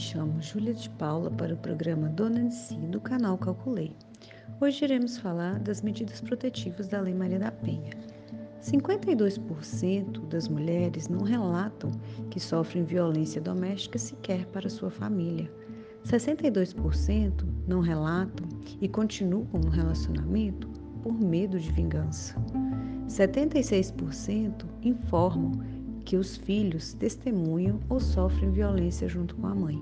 chamo Júlia de Paula para o programa Dona de Si do canal Calculei. Hoje iremos falar das medidas protetivas da Lei Maria da Penha. 52% das mulheres não relatam que sofrem violência doméstica sequer para sua família. 62% não relatam e continuam no relacionamento por medo de vingança. 76% informam que os filhos testemunham ou sofrem violência junto com a mãe.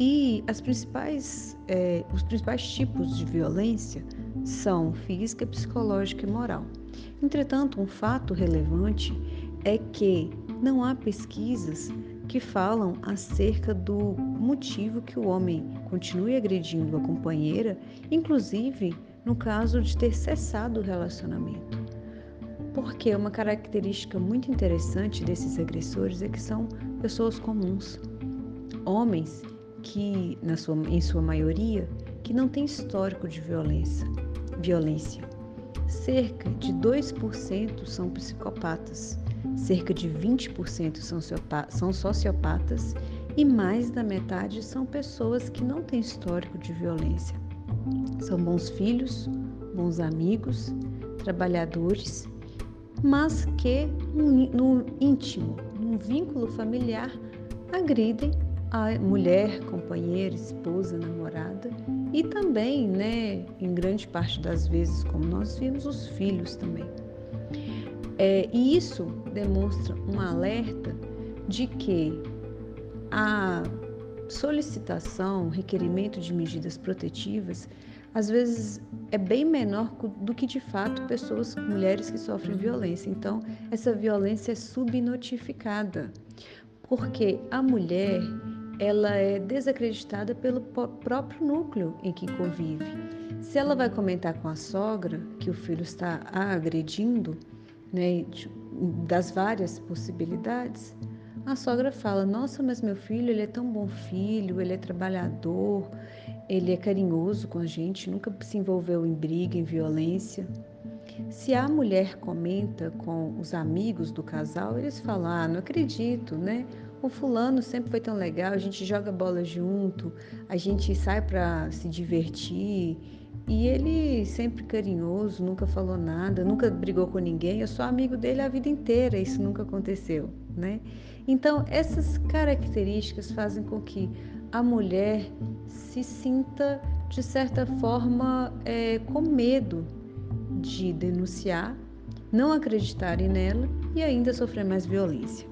E as principais, é, os principais tipos de violência são física, psicológica e moral. Entretanto, um fato relevante é que não há pesquisas que falam acerca do motivo que o homem continue agredindo a companheira, inclusive no caso de ter cessado o relacionamento. Porque uma característica muito interessante desses agressores é que são pessoas comuns, homens que, na sua, em sua maioria, que não têm histórico de violência. violência. Cerca de 2% são psicopatas, cerca de 20% são, são sociopatas e mais da metade são pessoas que não têm histórico de violência. São bons filhos, bons amigos, trabalhadores mas que no íntimo, num vínculo familiar, agridem a mulher, companheira, esposa, namorada e também, né, em grande parte das vezes, como nós vimos, os filhos também. É, e isso demonstra um alerta de que a solicitação, requerimento de medidas protetivas às vezes é bem menor do que de fato pessoas, mulheres que sofrem violência. Então, essa violência é subnotificada, porque a mulher ela é desacreditada pelo próprio núcleo em que convive. Se ela vai comentar com a sogra que o filho está a agredindo, né, das várias possibilidades, a sogra fala: Nossa, mas meu filho, ele é tão bom filho, ele é trabalhador, ele é carinhoso com a gente, nunca se envolveu em briga, em violência. Se a mulher comenta com os amigos do casal, eles falam: ah, não acredito, né? O fulano sempre foi tão legal, a gente joga bola junto, a gente sai para se divertir. E ele sempre carinhoso, nunca falou nada, nunca brigou com ninguém. Eu sou amigo dele a vida inteira, isso nunca aconteceu, né? Então, essas características fazem com que a mulher se sinta, de certa forma, é, com medo de denunciar, não acreditarem nela e ainda sofrer mais violência.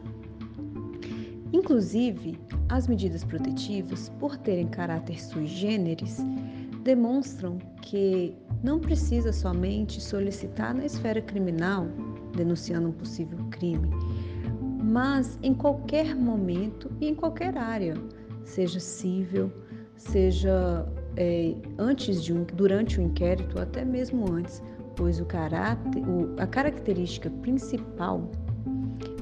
Inclusive, as medidas protetivas, por terem caráter sui generis, demonstram que não precisa somente solicitar na esfera criminal, denunciando um possível crime, mas em qualquer momento e em qualquer área seja cível, seja é, antes de um, durante o inquérito, até mesmo antes, pois o caráter, o, a característica principal,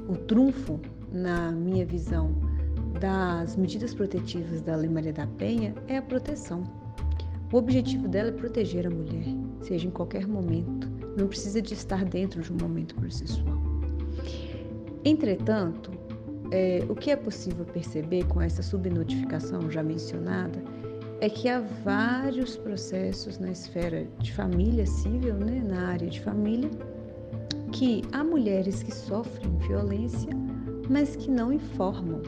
o trunfo, na minha visão, das medidas protetivas da Lei Maria da Penha é a proteção. O objetivo dela é proteger a mulher, seja em qualquer momento, não precisa de estar dentro de um momento processual. Entretanto, é, o que é possível perceber com essa subnotificação já mencionada é que há vários processos na esfera de família civil, né, na área de família, que há mulheres que sofrem violência, mas que não informam.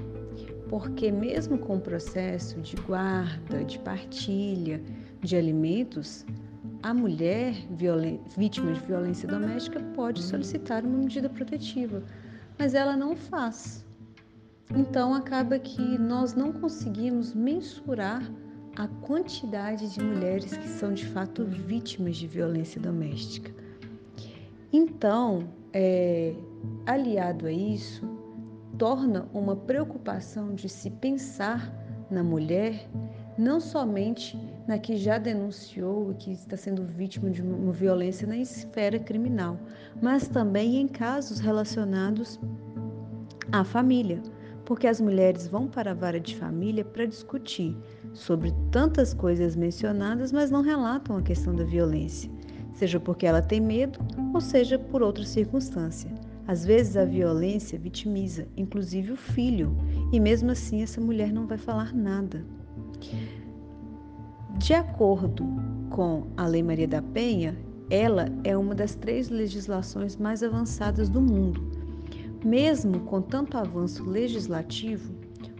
Porque, mesmo com o processo de guarda, de partilha de alimentos, a mulher vítima de violência doméstica pode solicitar uma medida protetiva, mas ela não faz. Então acaba que nós não conseguimos mensurar a quantidade de mulheres que são de fato vítimas de violência doméstica. Então, é, aliado a isso, torna uma preocupação de se pensar na mulher não somente na que já denunciou e que está sendo vítima de uma violência na esfera criminal, mas também em casos relacionados à família porque as mulheres vão para a vara de família para discutir sobre tantas coisas mencionadas, mas não relatam a questão da violência, seja porque ela tem medo ou seja por outra circunstância. Às vezes a violência vitimiza, inclusive o filho, e mesmo assim essa mulher não vai falar nada. De acordo com a Lei Maria da Penha, ela é uma das três legislações mais avançadas do mundo. Mesmo com tanto avanço legislativo,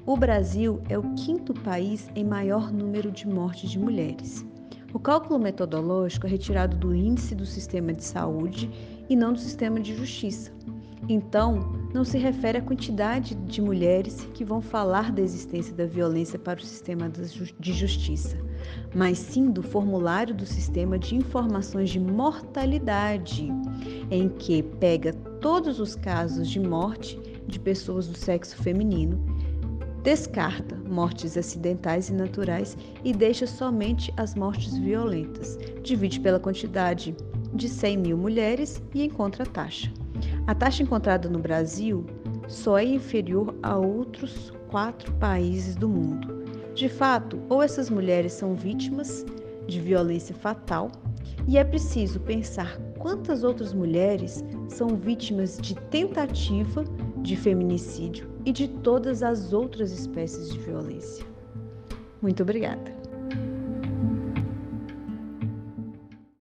o Brasil é o quinto país em maior número de mortes de mulheres. O cálculo metodológico é retirado do índice do sistema de saúde e não do sistema de justiça. Então, não se refere à quantidade de mulheres que vão falar da existência da violência para o sistema de justiça, mas sim do formulário do sistema de informações de mortalidade, em que pega todos os casos de morte de pessoas do sexo feminino, descarta mortes acidentais e naturais e deixa somente as mortes violentas, divide pela quantidade de 100 mil mulheres e encontra a taxa. A taxa encontrada no Brasil só é inferior a outros quatro países do mundo. De fato, ou essas mulheres são vítimas de violência fatal, e é preciso pensar quantas outras mulheres são vítimas de tentativa de feminicídio e de todas as outras espécies de violência. Muito obrigada.